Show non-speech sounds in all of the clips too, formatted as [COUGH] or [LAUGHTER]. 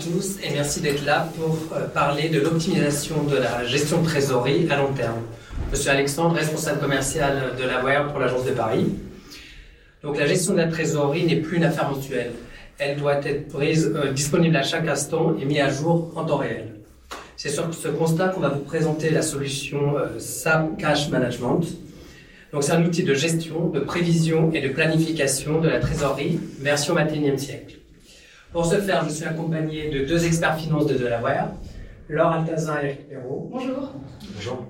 tous et merci d'être là pour euh, parler de l'optimisation de la gestion de trésorerie à long terme. Suis Alexandre, responsable commercial de la WARE pour l'Agence de Paris. Donc la gestion de la trésorerie n'est plus une affaire mensuelle. Elle doit être prise, euh, disponible à chaque instant et mise à jour en temps réel. C'est sur ce constat qu'on va vous présenter la solution euh, SAP Cash Management. Donc c'est un outil de gestion, de prévision et de planification de la trésorerie version 21e siècle. Pour ce faire, je suis accompagné de deux experts finances de Delaware, Laure Altazin et Eric Perrault. Bonjour. Bonjour.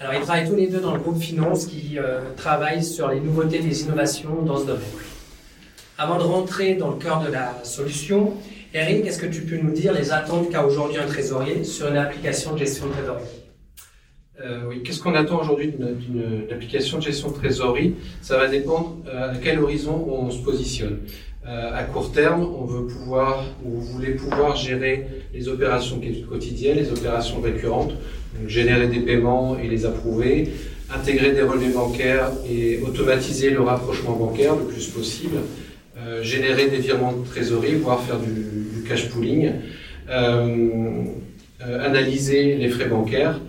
Alors, ils travaillent tous les deux dans le groupe finance qui euh, travaille sur les nouveautés des innovations dans ce domaine. Avant de rentrer dans le cœur de la solution, Eric, est-ce que tu peux nous dire les attentes qu'a aujourd'hui un trésorier sur une application de gestion de trésorerie? Euh, oui, qu'est-ce qu'on attend aujourd'hui d'une application de gestion de trésorerie? Ça va dépendre euh, à quel horizon on se positionne. Euh, à court terme, on veut pouvoir, ou vous voulez pouvoir gérer les opérations quotidiennes, les opérations récurrentes, donc générer des paiements et les approuver, intégrer des relevés bancaires et automatiser le rapprochement bancaire le plus possible, générer des virements de trésorerie, voire faire du, cash pooling, analyser les frais bancaires.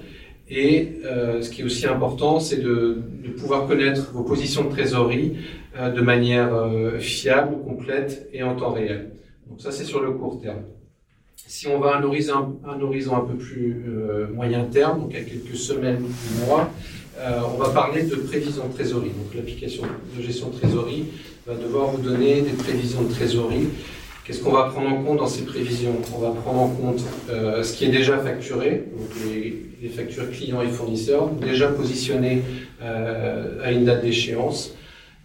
Et euh, ce qui est aussi important, c'est de, pouvoir connaître vos positions de trésorerie euh, de manière euh, fiable, complète et en temps réel. Donc ça, c'est sur le court terme. Si on va à un horizon un, horizon un peu plus moyen terme, donc à quelques semaines ou mois, on va parler de prévision de trésorerie. Donc l'application de gestion de trésorerie va devoir vous donner des prévisions de trésorerie. Qu'est-ce qu'on va prendre en compte dans ces prévisions? On va prendre en compte euh, ce qui est déjà facturé, donc les, factures clients et fournisseurs, déjà positionnés euh, à une date d'échéance,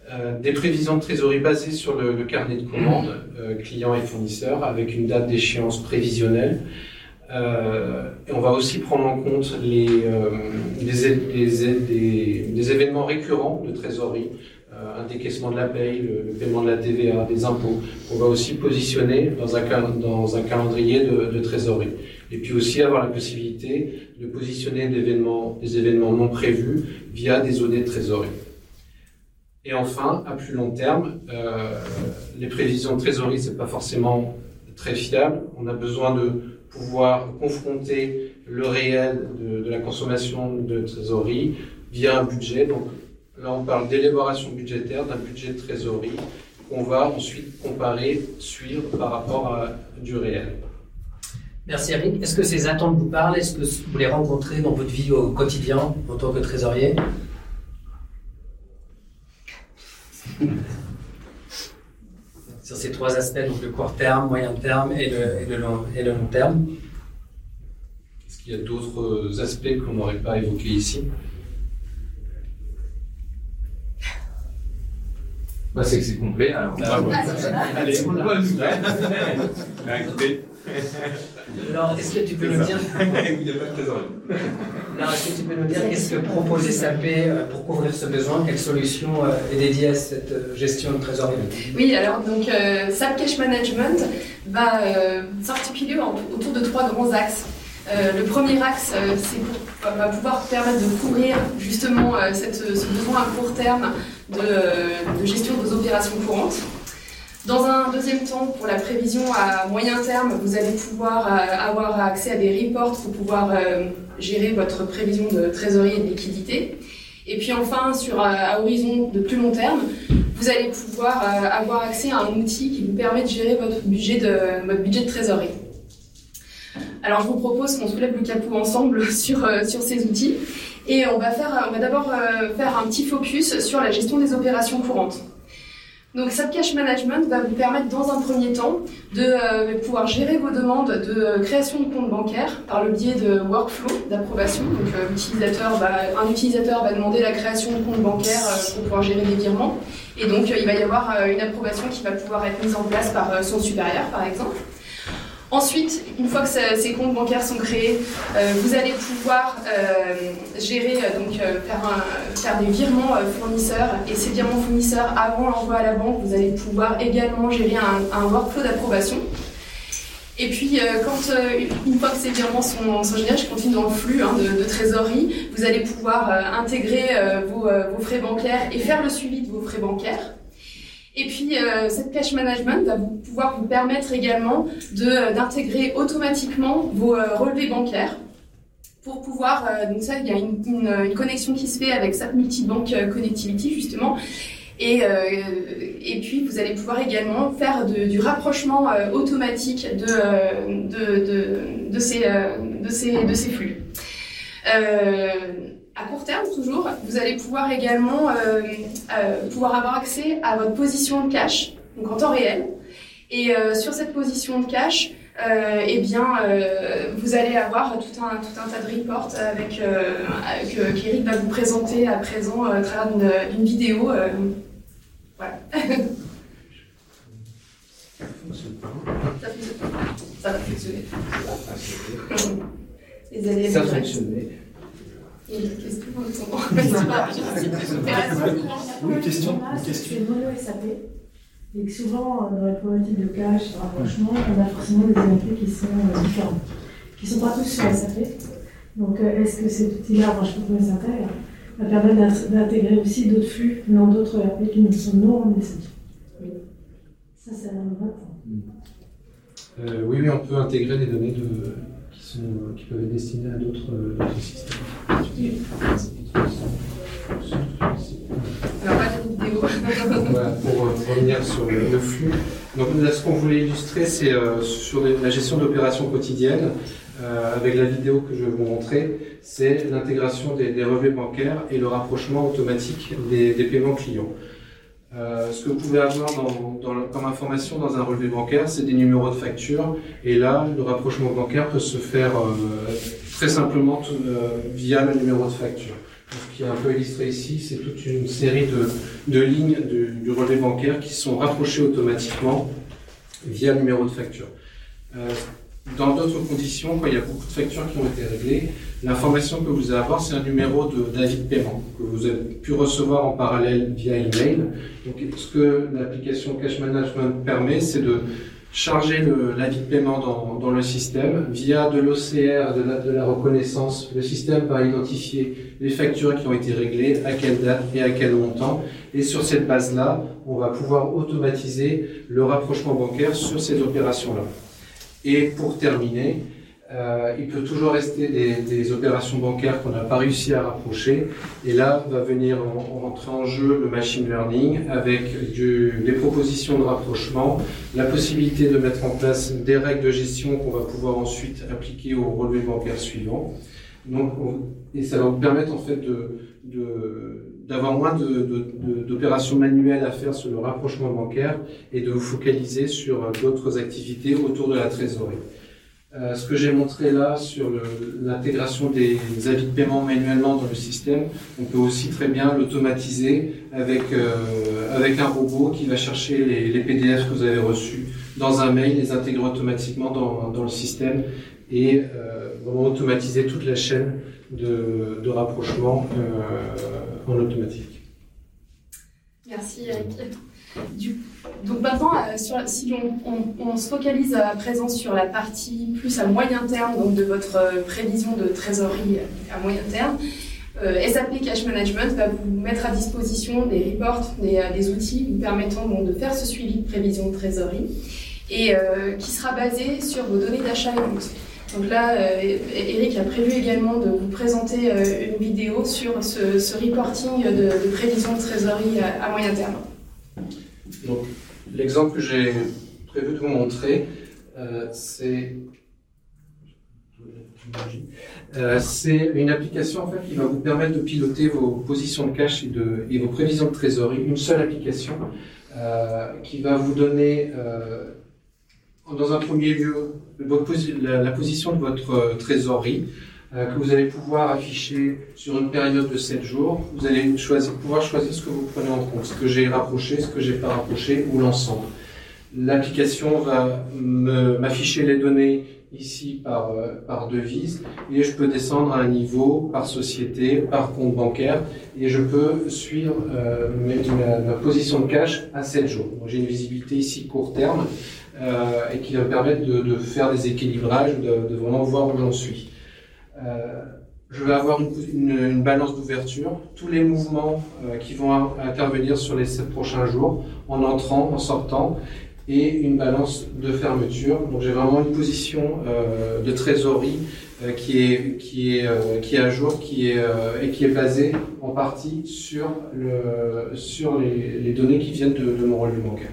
euh, des prévisions de trésorerie basées sur le, carnet de commandes clients et fournisseurs avec une date d'échéance prévisionnelle. Et on va aussi prendre en compte les, événements récurrents de trésorerie, un décaissement de la paye, le, paiement de la TVA, des impôts. On va aussi positionner dans un, calendrier de, trésorerie. Et puis aussi avoir la possibilité de positionner des événements, non prévus via des OD de trésorerie. Et enfin, à plus long terme, euh, les prévisions de trésorerie, c'est pas forcément très fiable. On a besoin de pouvoir confronter le réel de, la consommation de trésorerie via un budget. Là, on parle d'élaboration budgétaire, d'un budget de trésorerie qu'on va ensuite comparer, suivre par rapport à du réel. Merci Eric. Est-ce que ces attentes vous parlent? Est-ce que vous les rencontrez dans votre vie au quotidien en tant que trésorier? [LAUGHS] Sur ces trois aspects, donc le court terme, moyen terme et le, et le, long, et le long terme. Est-ce qu'il y a d'autres aspects qu'on n'aurait pas évoqués ici? Bah, C'est que c'est complet. Alors, ah, ouais. Allez, on va Alors, est-ce que tu peux nous dire Il n'y a pas de trésorerie. Alors, est-ce que tu peux nous dire qu'est-ce que propose SAP pour couvrir ce besoin? Quelle solution est dédiée à cette gestion de trésorerie? Oui, alors donc euh, SAP Cash Management va euh, s'articuler autour de trois grands axes. Euh, le premier axe, pour, va pouvoir permettre de couvrir justement cette, ce besoin à court terme de, gestion de vos opérations courantes. Dans un deuxième temps, pour la prévision à moyen terme, vous allez pouvoir euh, avoir accès à des reports pour pouvoir euh, gérer votre prévision de trésorerie et de liquidité. Et puis enfin, sur euh, à horizon de plus long terme, vous allez pouvoir avoir accès à un outil qui vous permet de gérer votre budget de, votre budget de trésorerie. Alors je vous propose qu'on soulève le capot ensemble [LAUGHS] sur, sur ces outils et on va, faire, on va d'abord faire un petit focus sur la gestion des opérations courantes. Donc SAP Cash Management va vous permettre dans un premier temps de euh, pouvoir gérer vos demandes de euh, création de compte bancaire par le biais de workflow d'approbation. Donc euh, un utilisateur va demander la création de compte bancaire euh, pour pouvoir gérer des virements. Et donc il va y avoir une approbation qui va pouvoir être mise en place par son supérieur par exemple. Ensuite, une fois que ces comptes bancaires sont créés, euh, vous allez pouvoir euh, gérer, euh, donc faire, un, des virements fournisseurs et ces virements fournisseurs avant l'envoi à la banque, vous allez pouvoir également gérer un, workflow d'approbation. Et puis, quand une fois que ces virements sont, sont générés, je continue dans le flux hein, de, de, trésorerie, vous allez pouvoir intégrer vos, vos frais bancaires et faire le suivi de vos frais bancaires. Et puis, euh, cette cash management va vous, pouvoir vous permettre également d'intégrer automatiquement vos relevés bancaires pour pouvoir, donc ça, il y a une, une, connexion qui se fait avec SAP Multibank Connectivity justement, et, et puis vous allez pouvoir également faire du rapprochement automatique de, de, de, ces, de, ces, de ces flux. Euh, à court terme toujours, vous allez pouvoir également euh, euh, pouvoir avoir accès à votre position de cash, donc en temps réel. Et euh, sur cette position de cash, euh, eh bien, vous allez avoir tout un, tout un tas de reports avec, que qu'Eric va vous présenter à présent à travers d'une vidéo. voilà. [LAUGHS] Ça va fonctionner. Ça va fonctionner. [LAUGHS] Une question Une question. C'est mono SAP. Et que souvent, dans les problématiques de cache, de rapprochement, on a forcément des ERP qui sont différents, qui ne sont pas tous sur SAP. Donc, est-ce que cet outil-là, peux ça s'intègre, va permettre d'intégrer aussi d'autres flux dans d'autres ERP qui ne sont non en SAP Ça, c'est un vrai euh, oui, oui, on peut intégrer des données de, qui, peuvent être destinés à d'autres systèmes. Alors, pas de vidéo. pour euh, revenir sur le, flux. Donc, là, ce qu'on voulait illustrer, c'est euh, sur la gestion d'opérations quotidiennes. Euh, avec la vidéo que je vais vous montrer, c'est l'intégration des, des, relevés bancaires et le rapprochement automatique des, des paiements clients. Euh, ce que vous pouvez avoir comme information dans un relevé bancaire, c'est des numéros de facture. Et là, le rapprochement bancaire peut se faire euh, très simplement euh, via le numéro de facture. Ce qui est un peu illustré ici, c'est toute une série de, lignes du, relevé bancaire qui sont rapprochées automatiquement via le numéro de facture. Dans d'autres conditions, quand il y a beaucoup de factures qui ont été réglées, l'information que vous allez avoir, c'est un numéro d'avis de, paiement que vous avez pu recevoir en parallèle via email. Donc, ce que l'application Cash Management permet, c'est de charger l'avis de paiement dans, le système via de l'OCR, de de la reconnaissance. Le système va identifier les factures qui ont été réglées, à quelle date et à quel montant. Et sur cette base-là, on va pouvoir automatiser le rapprochement bancaire sur ces opérations-là. Et pour terminer, euh, il peut toujours rester des, opérations bancaires qu'on n'a pas réussi à rapprocher. Et là va venir rentrer en jeu le machine learning avec des propositions de rapprochement, la possibilité de mettre en place des règles de gestion qu'on va pouvoir ensuite appliquer au relevé bancaire suivant. Donc, et ça va vous permettre en fait d'avoir moins d'opérations manuelles à faire sur le rapprochement bancaire et de vous focaliser sur d'autres activités autour de la trésorerie. Euh, ce que j'ai montré là sur l'intégration des avis de paiement manuellement dans le système, on peut aussi très bien l'automatiser avec, euh, avec un robot qui va chercher les, PDF que vous avez reçus dans un mail, les intégrer automatiquement dans, dans le système et euh, vraiment automatiser toute la chaîne de, de rapprochement en automatique. Merci Eric. Donc maintenant, euh, si on, se focalise à présent sur la partie plus à moyen terme donc de votre euh, prévision de trésorerie à moyen terme, euh, SAP Cash Management va vous mettre à disposition des reports, des, euh, outils vous permettant de faire ce suivi de prévision de trésorerie et euh, qui sera basé sur vos données d'achat et vente. Donc là, euh, Eric a prévu également de vous présenter euh, une vidéo sur ce, reporting de, de, prévision de trésorerie à moyen terme. Donc, l'exemple que j'ai prévu de vous montrer, euh, c'est euh, c'est une application en fait, qui va vous permettre de piloter vos positions de cash et, vos prévisions de trésorerie. Une seule application euh, qui va vous donner dans un premier lieu, la, position de votre trésorerie que vous allez pouvoir afficher sur une période de 7 jours. Vous allez pouvoir choisir ce que vous prenez en compte, ce que j'ai rapproché, ce que j'ai pas rapproché ou l'ensemble. L'application va m'afficher les données ici par, euh, par devise et je peux descendre à un niveau par société, par compte bancaire et je peux suivre euh, ma, position de cash à 7 jours. J'ai une visibilité ici court terme euh, et qui va me permettre de, faire des équilibrages, de vraiment voir où j'en suis. Euh, je vais avoir une, une, balance d'ouverture, tous les mouvements euh, qui vont intervenir sur les sept prochains jours, en entrant, en sortant, et une balance de fermeture. Donc j'ai vraiment une position euh, de trésorerie euh, qui, est, qui, est, qui est à jour qui est, et qui est basée en partie sur, le, sur les, les données qui viennent de, de mon relevé bancaire.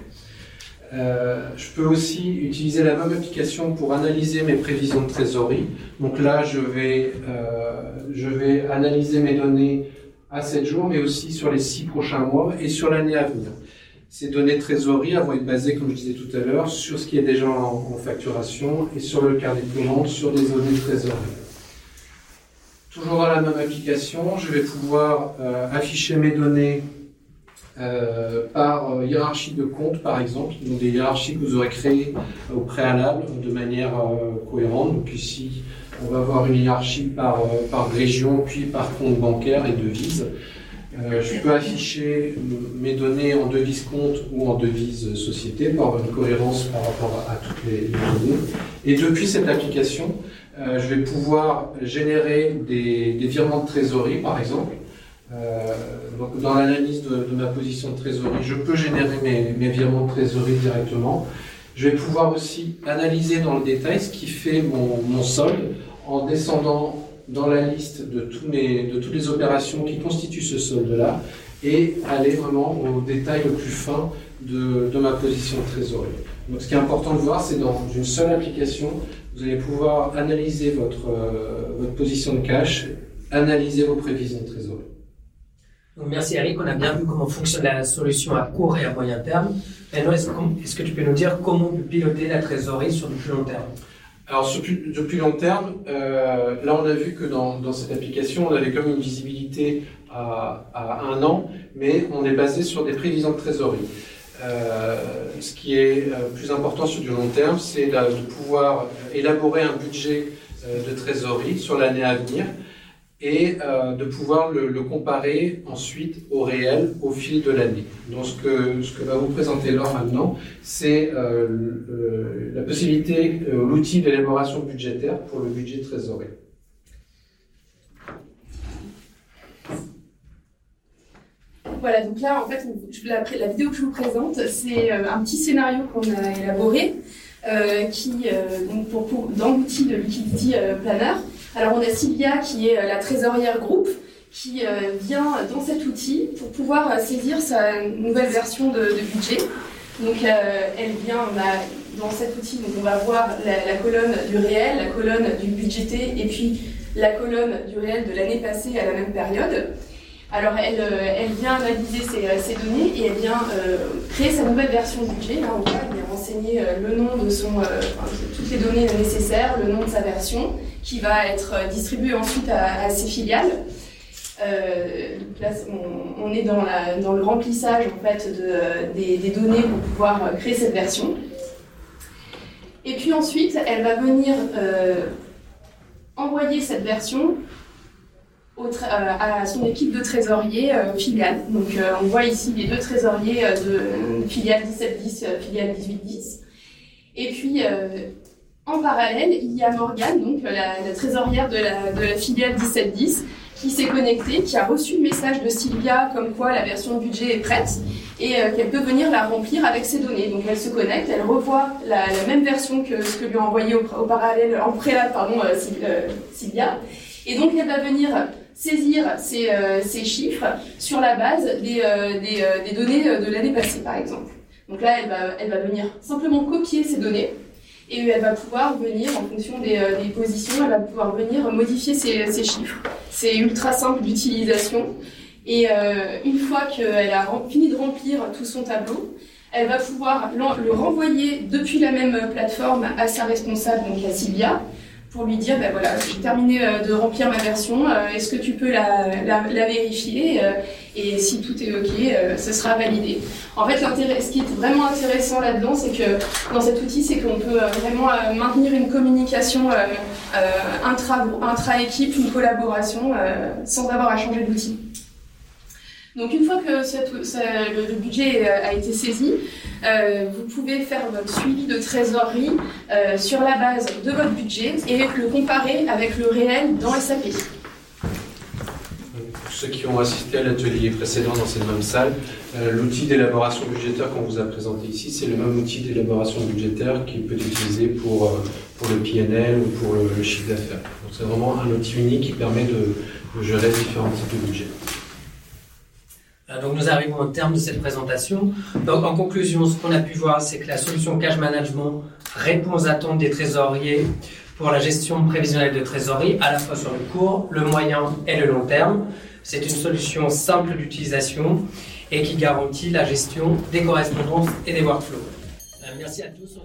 Euh, je peux aussi utiliser la même application pour analyser mes prévisions de trésorerie. Donc là, je vais, euh, analyser mes données à 7 jours, mais aussi sur les 6 prochains mois et sur l'année à venir. Ces données de trésorerie vont être basées, comme je disais tout à l'heure, sur ce qui est déjà en, facturation et sur le carnet de commande, sur des données de trésorerie. Toujours dans la même application, je vais pouvoir euh, afficher mes données euh, par euh, hiérarchie de compte, par exemple, donc des hiérarchies que vous aurez créées au préalable de manière euh, cohérente. Donc ici, on va avoir une hiérarchie par, par région, puis par compte bancaire et devise. je peux afficher mes données en devise compte ou en devise société pour avoir une cohérence par rapport à, toutes les, données. Et depuis cette application, je vais pouvoir générer des, des virements de trésorerie, par exemple, euh, dans l'analyse de, ma position de trésorerie, je peux générer mes, virements de trésorerie directement. Je vais pouvoir aussi analyser dans le détail ce qui fait mon, solde en descendant dans la liste de, toutes les opérations qui constituent ce solde-là et aller vraiment au détail le plus fin de, de, ma position de trésorerie. Donc ce qui est important de voir, c'est dans une seule application, vous allez pouvoir analyser votre, euh, votre position de cash, analyser vos prévisions de trésorerie merci Eric, on a bien vu comment fonctionne la solution à court et à moyen terme. Maintenant, est-ce que tu peux nous dire comment piloter la trésorerie sur du plus long terme? Alors, sur de plus long terme, euh, là, on a vu que dans, cette application, on avait comme une visibilité à, un an, mais on est basé sur des prévisions de trésorerie. Euh, ce qui est euh, plus important sur du long terme, c'est de, pouvoir élaborer un budget de trésorerie sur l'année à venir et euh, de pouvoir le, comparer ensuite au réel au fil de l'année. Donc ce que, ce que va vous présenter Laure maintenant, c'est euh, la possibilité, euh, l'outil d'élaboration budgétaire pour le budget de trésorerie. Voilà, donc là, en fait, la, vidéo que je vous présente, c'est euh, un petit scénario qu'on a élaboré euh, qui, euh, donc pour, dans l'outil de Liquidity Planner, alors on a Sylvia qui est euh, la trésorière groupe qui euh, vient dans cet outil pour pouvoir euh, saisir sa nouvelle version de, budget. Donc elle vient, a, dans cet outil, donc on va voir la, colonne du réel, la colonne du budgété et puis la colonne du réel de l'année passée à la même période. Alors elle, elle vient analyser ces, données et elle vient créer sa nouvelle version de budget. Vient renseigner le nom de son, toutes les données nécessaires, le nom de sa version, qui va être distribué ensuite à, ses filiales. Euh, là, on, est dans, la, dans, le remplissage en fait de, des, données pour pouvoir créer cette version. Et puis ensuite, elle va venir euh, envoyer cette version euh, à son équipe de trésoriers euh, filiales. Donc euh, on voit ici les deux trésoriers de filiale 1710, filiale 1810. Et puis en parallèle, il y a Morgane, donc la, trésorière de la, de la filiale 1710, qui s'est connectée, qui a reçu le message de Sylvia comme quoi la version budget est prête et euh, qu'elle peut venir la remplir avec ses données. Donc elle se connecte, elle revoit la, même version que ce que lui a envoyé au, parallèle, en préalable, pardon, Sylvia. Et donc elle va venir saisir ces, ces chiffres sur la base des, des, des données de l'année passée, par exemple. Donc là, elle va, elle va venir simplement copier ces données et elle va pouvoir venir, en fonction des, euh, positions, elle va pouvoir venir modifier ses chiffres. C'est ultra simple d'utilisation. Et euh, une fois qu'elle a fini de remplir tout son tableau, elle va pouvoir le renvoyer depuis la même plateforme à sa responsable, donc à Sylvia, pour lui dire, ben voilà, j'ai terminé euh, de remplir ma version, euh, est-ce que tu peux la, la, la vérifier euh, Et si tout est OK, ce sera validé. En fait, ce qui est vraiment intéressant là-dedans, c'est que dans cet outil, c'est qu'on peut vraiment maintenir une communication intra-équipe, intra une collaboration, sans avoir à changer d'outil. Donc une fois que le, budget euh, a été saisi, euh, vous pouvez faire votre suivi de trésorerie euh, sur la base de votre budget et le comparer avec le réel dans SAP. ceux qui ont assisté à l'atelier précédent dans cette même salle, l'outil d'élaboration budgétaire qu'on vous a présenté ici, c'est le même outil d'élaboration budgétaire qui peut être utilisé pour, pour le PNL ou pour le, le chiffre d'affaires. Donc c'est vraiment un outil unique qui permet de, de gérer différents types de budgets. Euh, Donc nous arrivons au terme de cette présentation. Donc en conclusion, ce qu'on a pu voir, c'est que la solution Cash Management répond aux attentes des trésoriers pour la gestion prévisionnelle de trésorerie, à la fois sur le court, le moyen et le long terme. C'est une solution simple d'utilisation et qui garantit la gestion des correspondances et des workflows. Euh, Merci à tous.